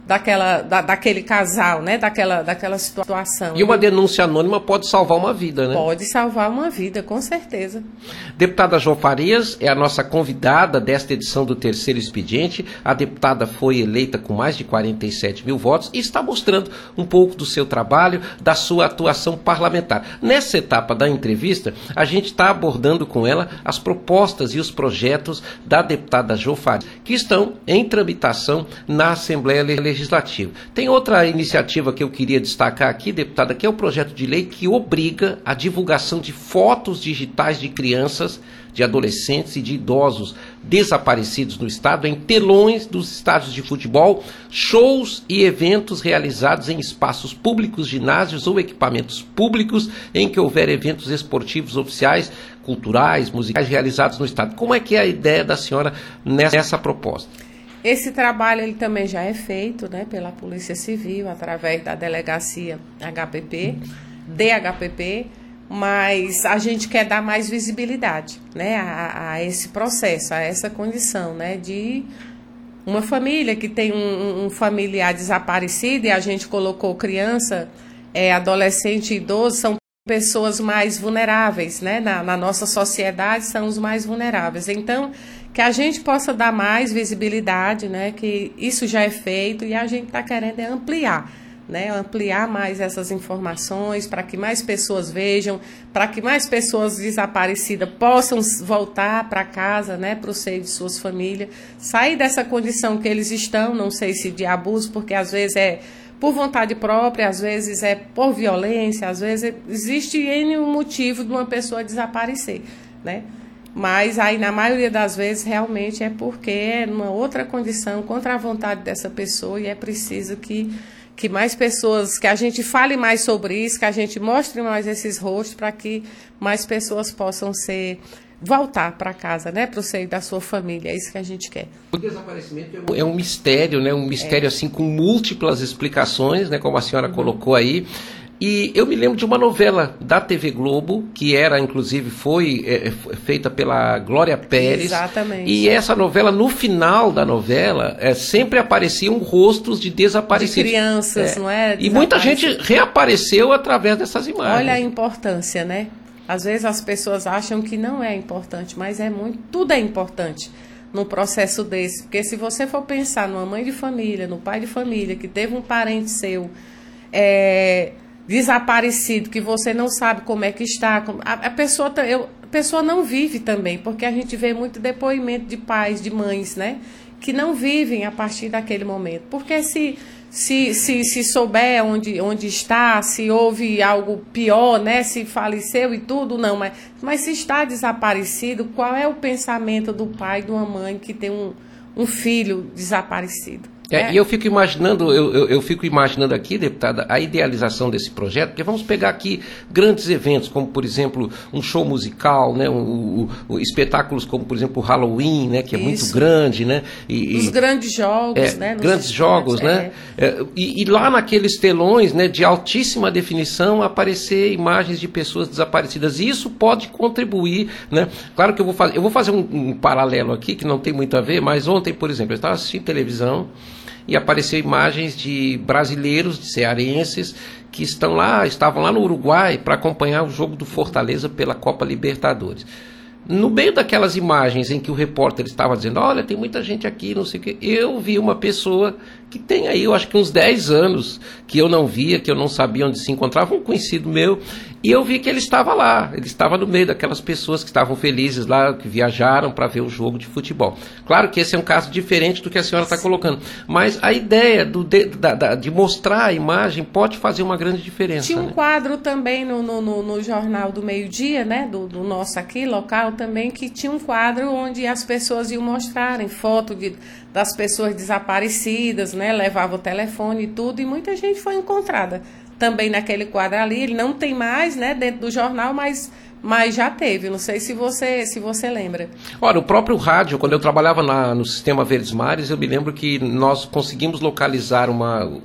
daquela, da, daquele casal, né? Daquela, daquela situação. E uma denúncia anônima pode salvar uma vida, né? Pode salvar uma vida, com certeza. Deputada João Farias é a nossa convidada desta edição do terceiro expediente. A deputada foi eleita com mais de 47 mil votos e está mostrando um pouco do seu trabalho, da sua atuação parlamentar. Nessa etapa da entrevista, a gente está abordando com ela as propostas e os projetos da deputada João Farias, que estão em tramitação na Assembleia Legislativa Legislativo. Tem outra iniciativa que eu queria destacar aqui, deputada, que é o projeto de lei que obriga a divulgação de fotos digitais de crianças, de adolescentes e de idosos desaparecidos no estado em telões dos estádios de futebol, shows e eventos realizados em espaços públicos, ginásios ou equipamentos públicos em que houver eventos esportivos oficiais, culturais, musicais realizados no estado. Como é que é a ideia da senhora nessa proposta? Esse trabalho ele também já é feito né, pela Polícia Civil, através da delegacia HPP, DHPP, mas a gente quer dar mais visibilidade né, a, a esse processo, a essa condição né, de uma família que tem um, um, familiar desaparecido e a gente colocou criança, é, adolescente e idoso, são pessoas mais vulneráveis, né? Na, na nossa sociedade são os mais vulneráveis. Então, que a gente possa dar mais visibilidade, né? Que isso já é feito e a gente está querendo é ampliar, né? Ampliar mais essas informações para que mais pessoas vejam, para que mais pessoas desaparecidas possam voltar para casa, né? Para o seio de suas famílias, sair dessa condição que eles estão, não sei se de abuso, porque às vezes é por vontade própria, às vezes é por violência, às vezes existe N motivo de uma pessoa desaparecer, né? Mas aí, na maioria das vezes, realmente é porque é numa outra condição, contra a vontade dessa pessoa, e é preciso que, que mais pessoas, que a gente fale mais sobre isso, que a gente mostre mais esses rostos, para que mais pessoas possam ser voltar para casa, né, para o seio da sua família. É isso que a gente quer. O desaparecimento é um, é mistério, né, um mistério é. assim com múltiplas explicações, né, como a senhora uhum. colocou aí. E eu me lembro de uma novela da TV Globo, que era, inclusive, foi é, é feita pela Glória Pérez. Exatamente. E essa novela, no final da novela, é, sempre apareciam rostos de desaparecidos. De crianças, é. não é? E muita gente reapareceu através dessas imagens. Olha a importância, né? Às vezes as pessoas acham que não é importante, mas é muito, tudo é importante num processo desse. Porque se você for pensar numa mãe de família, no pai de família, que teve um parente seu. É, desaparecido, que você não sabe como é que está. A, pessoa, eu, a pessoa não vive também, porque a gente vê muito depoimento de pais, de mães, né? Que não vivem a partir daquele momento. Porque se, se, se, se souber onde, onde está, se houve algo pior, né? Se faleceu e tudo, não. Mas, mas se está desaparecido, qual é o pensamento do pai, de uma mãe que tem um, um filho desaparecido? É, é. E eu fico imaginando, eu, eu, eu, fico imaginando aqui, deputada, a idealização desse projeto, porque vamos pegar aqui grandes eventos, como por exemplo um show musical, né, um, um, um espetáculos como por exemplo o Halloween, né, que é Isso. muito grande, né, e, Os grandes jogos, é, né, grandes jogos, né, é. é. e, e, lá naqueles telões, né, de altíssima definição aparecer imagens de pessoas desaparecidas. E isso pode contribuir, né. Claro que eu vou fazer, eu vou fazer um, um paralelo aqui que não tem muito a ver, mas ontem, por exemplo, eu estava assistindo televisão e apareceu imagens de brasileiros, de cearenses, que estão lá, estavam lá no Uruguai para acompanhar o jogo do Fortaleza pela Copa Libertadores. No meio daquelas imagens em que o repórter estava dizendo, olha, tem muita gente aqui, não sei o quê, eu vi uma pessoa que tem aí, eu acho que uns 10 anos, que eu não via, que eu não sabia onde se encontrava, um conhecido meu, e eu vi que ele estava lá, ele estava no meio daquelas pessoas que estavam felizes lá, que viajaram para ver o jogo de futebol. Claro que esse é um caso diferente do que a senhora está colocando, mas a ideia do, de, da, da, de mostrar a imagem pode fazer uma grande diferença. Tinha um né? quadro também no, no, no, no Jornal do Meio-Dia, né, do, do nosso aqui, local também, que tinha um quadro onde as pessoas iam mostrarem foto de, das pessoas desaparecidas, né, levava o telefone e tudo, e muita gente foi encontrada também naquele quadro ali. Ele não tem mais, né, dentro do jornal, mas mas já teve. Não sei se você se você lembra. Olha, o próprio rádio, quando eu trabalhava na, no sistema Verdes Mares, eu me lembro que nós conseguimos localizar uma uh,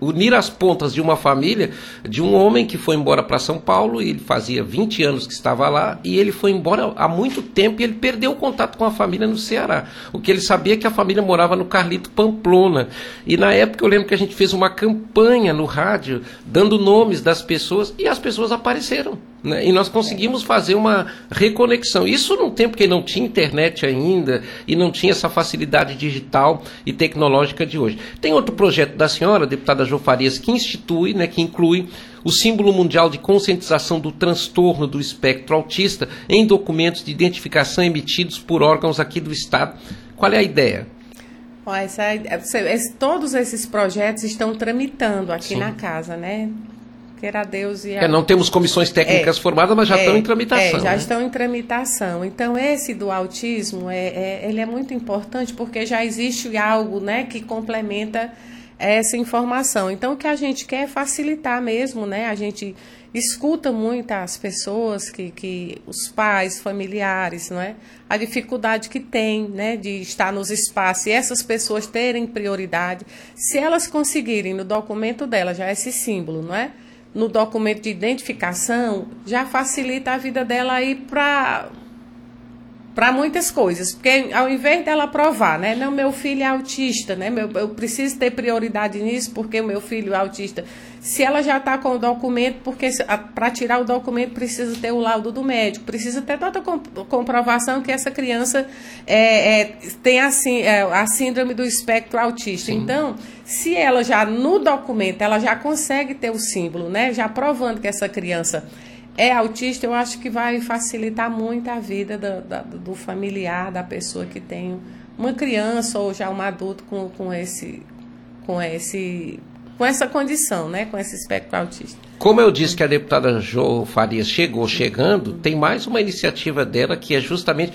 unir as pontas de uma família de um homem que foi embora para São Paulo, e ele fazia 20 anos que estava lá e ele foi embora há muito tempo e ele perdeu o contato com a família no Ceará. O que ele sabia é que a família morava no Carlito Pamplona. E na época eu lembro que a gente fez uma campanha no rádio dando nomes das pessoas e as pessoas apareceram. Né? E nós conseguimos fazer uma reconexão. Isso num tempo que não tinha internet ainda e não tinha essa facilidade digital e tecnológica de hoje. Tem outro projeto da senhora, deputada Jo Farias, que institui, né, que inclui o símbolo mundial de conscientização do transtorno do espectro autista em documentos de identificação emitidos por órgãos aqui do Estado. Qual é a ideia? Essa, todos esses projetos estão tramitando aqui Sim. na casa, né? Queira Deus e a... é, não temos comissões técnicas é, formadas, mas já é, estão em tramitação. É, já né? estão em tramitação. Então esse do autismo é, é, ele é muito importante porque já existe algo, né, que complementa essa informação. Então o que a gente quer é facilitar mesmo, né? A gente escuta muito as pessoas que, que os pais, familiares, não é? A dificuldade que tem, né, de estar nos espaços e essas pessoas terem prioridade, se elas conseguirem no documento dela já esse símbolo, não é? No documento de identificação já facilita a vida dela aí para para muitas coisas, porque ao invés dela provar, né, não meu filho é autista, né, meu, eu preciso ter prioridade nisso porque o meu filho é autista. Se ela já está com o documento, porque para tirar o documento precisa ter o laudo do médico, precisa ter toda a comprovação que essa criança é, é, tem a, é, a síndrome do espectro autista. Sim. Então, se ela já no documento ela já consegue ter o símbolo, né, já provando que essa criança é autista, eu acho que vai facilitar muito a vida do, do, do familiar, da pessoa que tem uma criança ou já um adulto com, com esse com esse com essa condição, né, com esse espectro autista. Como eu disse que a deputada Jo Farias chegou chegando, tem mais uma iniciativa dela que é justamente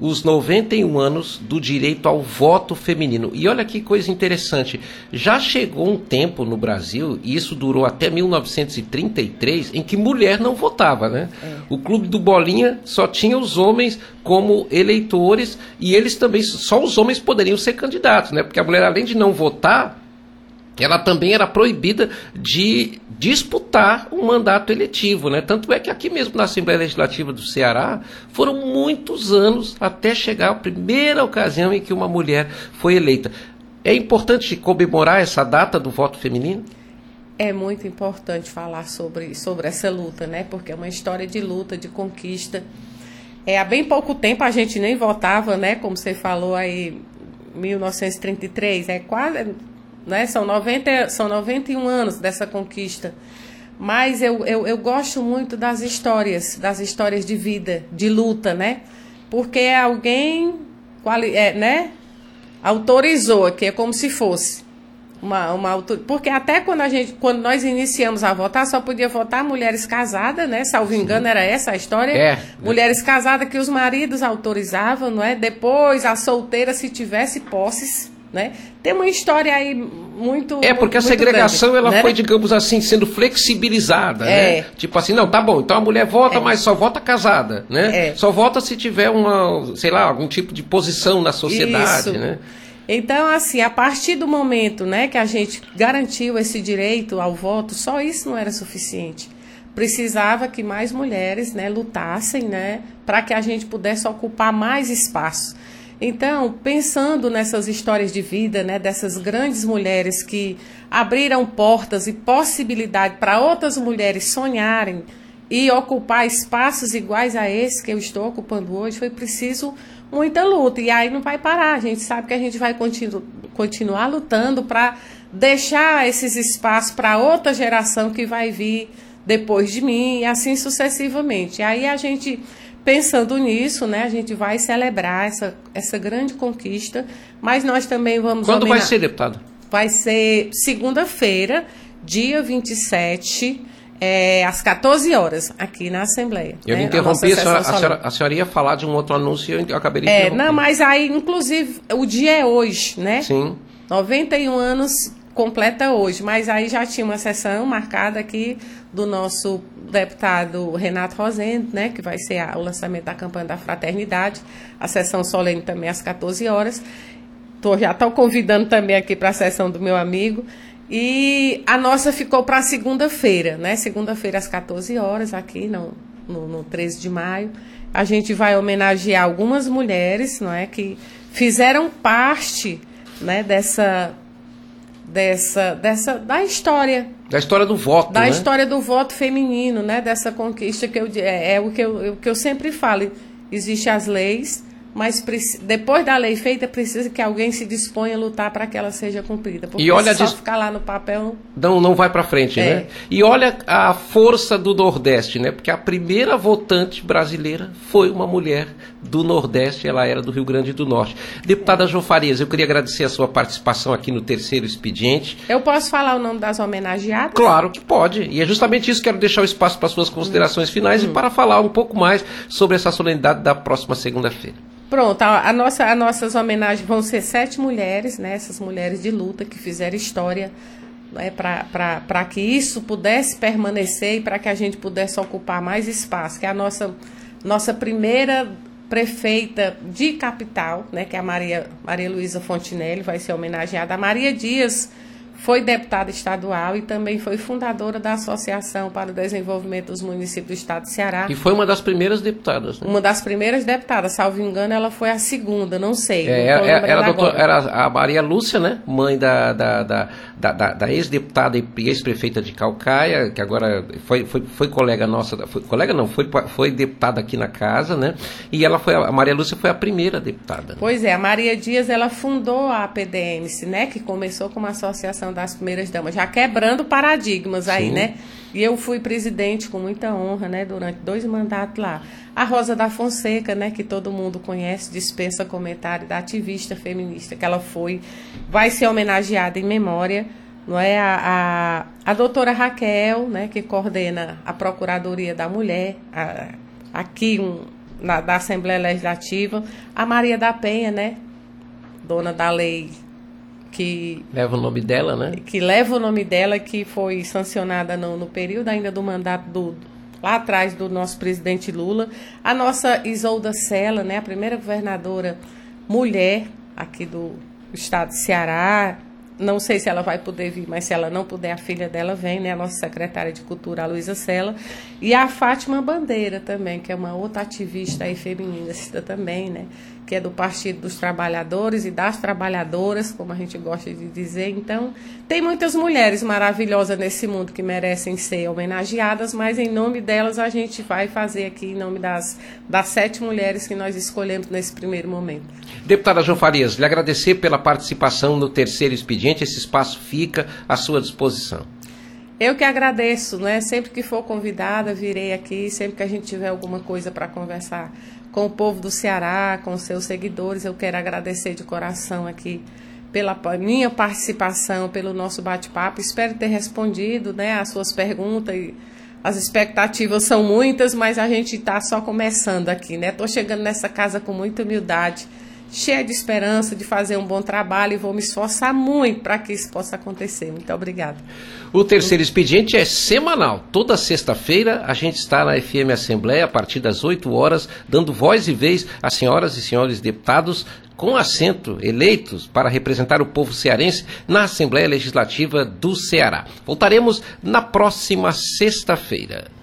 os 91 anos do direito ao voto feminino. E olha que coisa interessante, já chegou um tempo no Brasil, e isso durou até 1933, em que mulher não votava, né? É. O clube do Bolinha só tinha os homens como eleitores e eles também, só os homens poderiam ser candidatos, né? Porque a mulher, além de não votar, ela também era proibida de disputar um mandato eletivo, né? Tanto é que aqui mesmo na Assembleia Legislativa do Ceará foram muitos anos até chegar a primeira ocasião em que uma mulher foi eleita. É importante comemorar essa data do voto feminino? É muito importante falar sobre, sobre essa luta, né? Porque é uma história de luta, de conquista. É, há bem pouco tempo a gente nem votava, né? Como você falou aí, 1933, é quase né? São, 90, são 91 anos dessa conquista. Mas eu, eu, eu gosto muito das histórias, das histórias de vida, de luta, né? Porque alguém é, né, autorizou, que é como se fosse uma, uma autor... porque até quando a gente quando nós iniciamos a votar só podia votar mulheres casadas né salvo engano era essa a história é, mulheres casadas que os maridos autorizavam não é depois a solteira se tivesse posses né? Tem uma história aí muito. É, porque muito, a segregação grande, ela né? foi, digamos assim, sendo flexibilizada. É. Né? Tipo assim, não, tá bom, então a mulher vota, é. mas só vota casada. Né? É. Só vota se tiver uma, sei lá, algum tipo de posição na sociedade. Isso. Né? Então, assim, a partir do momento né, que a gente garantiu esse direito ao voto, só isso não era suficiente. Precisava que mais mulheres né, lutassem né, para que a gente pudesse ocupar mais espaço. Então, pensando nessas histórias de vida, né, dessas grandes mulheres que abriram portas e possibilidade para outras mulheres sonharem e ocupar espaços iguais a esse que eu estou ocupando hoje, foi preciso muita luta. E aí não vai parar. A gente sabe que a gente vai continu continuar lutando para deixar esses espaços para outra geração que vai vir depois de mim e assim sucessivamente. E aí a gente pensando nisso, né, a gente vai celebrar essa, essa grande conquista, mas nós também vamos Quando vai ser, deputado? Vai ser segunda-feira, dia 27, é, às 14 horas, aqui na Assembleia. Eu né, interrompi, a senhora, a, senhora, a senhora, ia falar de um outro anúncio e eu acabei de É, não, mas aí, inclusive, o dia é hoje, né? Sim. 91 anos completa hoje, mas aí já tinha uma sessão marcada aqui do nosso deputado Renato Rosendo, né, que vai ser a, o lançamento da campanha da fraternidade, a sessão solene também às 14 horas. Tô, já estou convidando também aqui para a sessão do meu amigo. E a nossa ficou para segunda-feira, né? Segunda-feira às 14 horas, aqui no, no, no 13 de maio. A gente vai homenagear algumas mulheres, não é? Que fizeram parte né, dessa dessa, dessa da história. Da história do voto. Da né? história do voto feminino, né? Dessa conquista que eu, é, é o que eu, que eu sempre falo. Existem as leis, mas depois da lei feita, precisa que alguém se disponha a lutar para que ela seja cumprida. Porque e olha só dis... ficar lá no papel... Não, não vai para frente, é. né? E olha a força do Nordeste, né? Porque a primeira votante brasileira foi uma mulher do Nordeste, ela era do Rio Grande do Norte. Deputada é. João Farias, eu queria agradecer a sua participação aqui no terceiro expediente. Eu posso falar o nome das homenageadas? Claro que pode. E é justamente isso que quero deixar o espaço para suas considerações hum. finais hum. e para falar um pouco mais sobre essa solenidade da próxima segunda-feira. Pronto, a, a, nossa, as nossas homenagens vão ser sete mulheres, né, essas mulheres de luta que fizeram história né, para que isso pudesse permanecer e para que a gente pudesse ocupar mais espaço, que é a nossa, nossa primeira prefeita de capital, né, que é a Maria, Maria Luísa Fontinelli, vai ser homenageada. A Maria Dias foi deputada estadual e também foi fundadora da Associação para o Desenvolvimento dos Municípios do Estado de Ceará. E foi uma das primeiras deputadas. Né? Uma das primeiras deputadas, salvo engano, ela foi a segunda, não sei. É, não é, era, doutor, era, a Maria Lúcia, né? Mãe da, da, da, da, da ex-deputada e ex-prefeita de Calcaia, que agora foi, foi, foi colega nossa, foi, colega não, foi, foi deputada aqui na casa, né? E ela foi, a Maria Lúcia foi a primeira deputada. Né? Pois é, a Maria Dias, ela fundou a PDMC, né? Que começou com uma associação das primeiras damas, já quebrando paradigmas aí, Sim. né? E eu fui presidente com muita honra, né, durante dois mandatos lá. A Rosa da Fonseca, né, que todo mundo conhece, dispensa comentário da ativista feminista que ela foi, vai ser homenageada em memória, não é? A, a, a doutora Raquel, né, que coordena a Procuradoria da Mulher, a, aqui um, na, da Assembleia Legislativa, a Maria da Penha, né, dona da lei que leva o nome dela, né? Que leva o nome dela, que foi sancionada no, no período ainda do mandato do lá atrás do nosso presidente Lula, a nossa Isolda Sela, né, a primeira governadora mulher aqui do estado de Ceará. Não sei se ela vai poder vir, mas se ela não puder, a filha dela vem, né? A nossa secretária de Cultura, a Luísa Sela. E a Fátima Bandeira também, que é uma outra ativista aí feminista também, né? Que é do Partido dos Trabalhadores e das Trabalhadoras, como a gente gosta de dizer. Então, tem muitas mulheres maravilhosas nesse mundo que merecem ser homenageadas, mas em nome delas a gente vai fazer aqui, em nome das, das sete mulheres que nós escolhemos nesse primeiro momento. Deputada João Farias, lhe agradecer pela participação no terceiro expediente, esse espaço fica à sua disposição. Eu que agradeço, né? Sempre que for convidada, virei aqui, sempre que a gente tiver alguma coisa para conversar com o povo do Ceará, com seus seguidores. Eu quero agradecer de coração aqui pela minha participação, pelo nosso bate-papo. Espero ter respondido né, as suas perguntas. E as expectativas são muitas, mas a gente está só começando aqui. Estou né? chegando nessa casa com muita humildade cheia de esperança de fazer um bom trabalho e vou me esforçar muito para que isso possa acontecer. Muito obrigada. O terceiro expediente é semanal. Toda sexta-feira a gente está na FM Assembleia a partir das 8 horas, dando voz e vez às senhoras e senhores deputados com assento eleitos para representar o povo cearense na Assembleia Legislativa do Ceará. Voltaremos na próxima sexta-feira.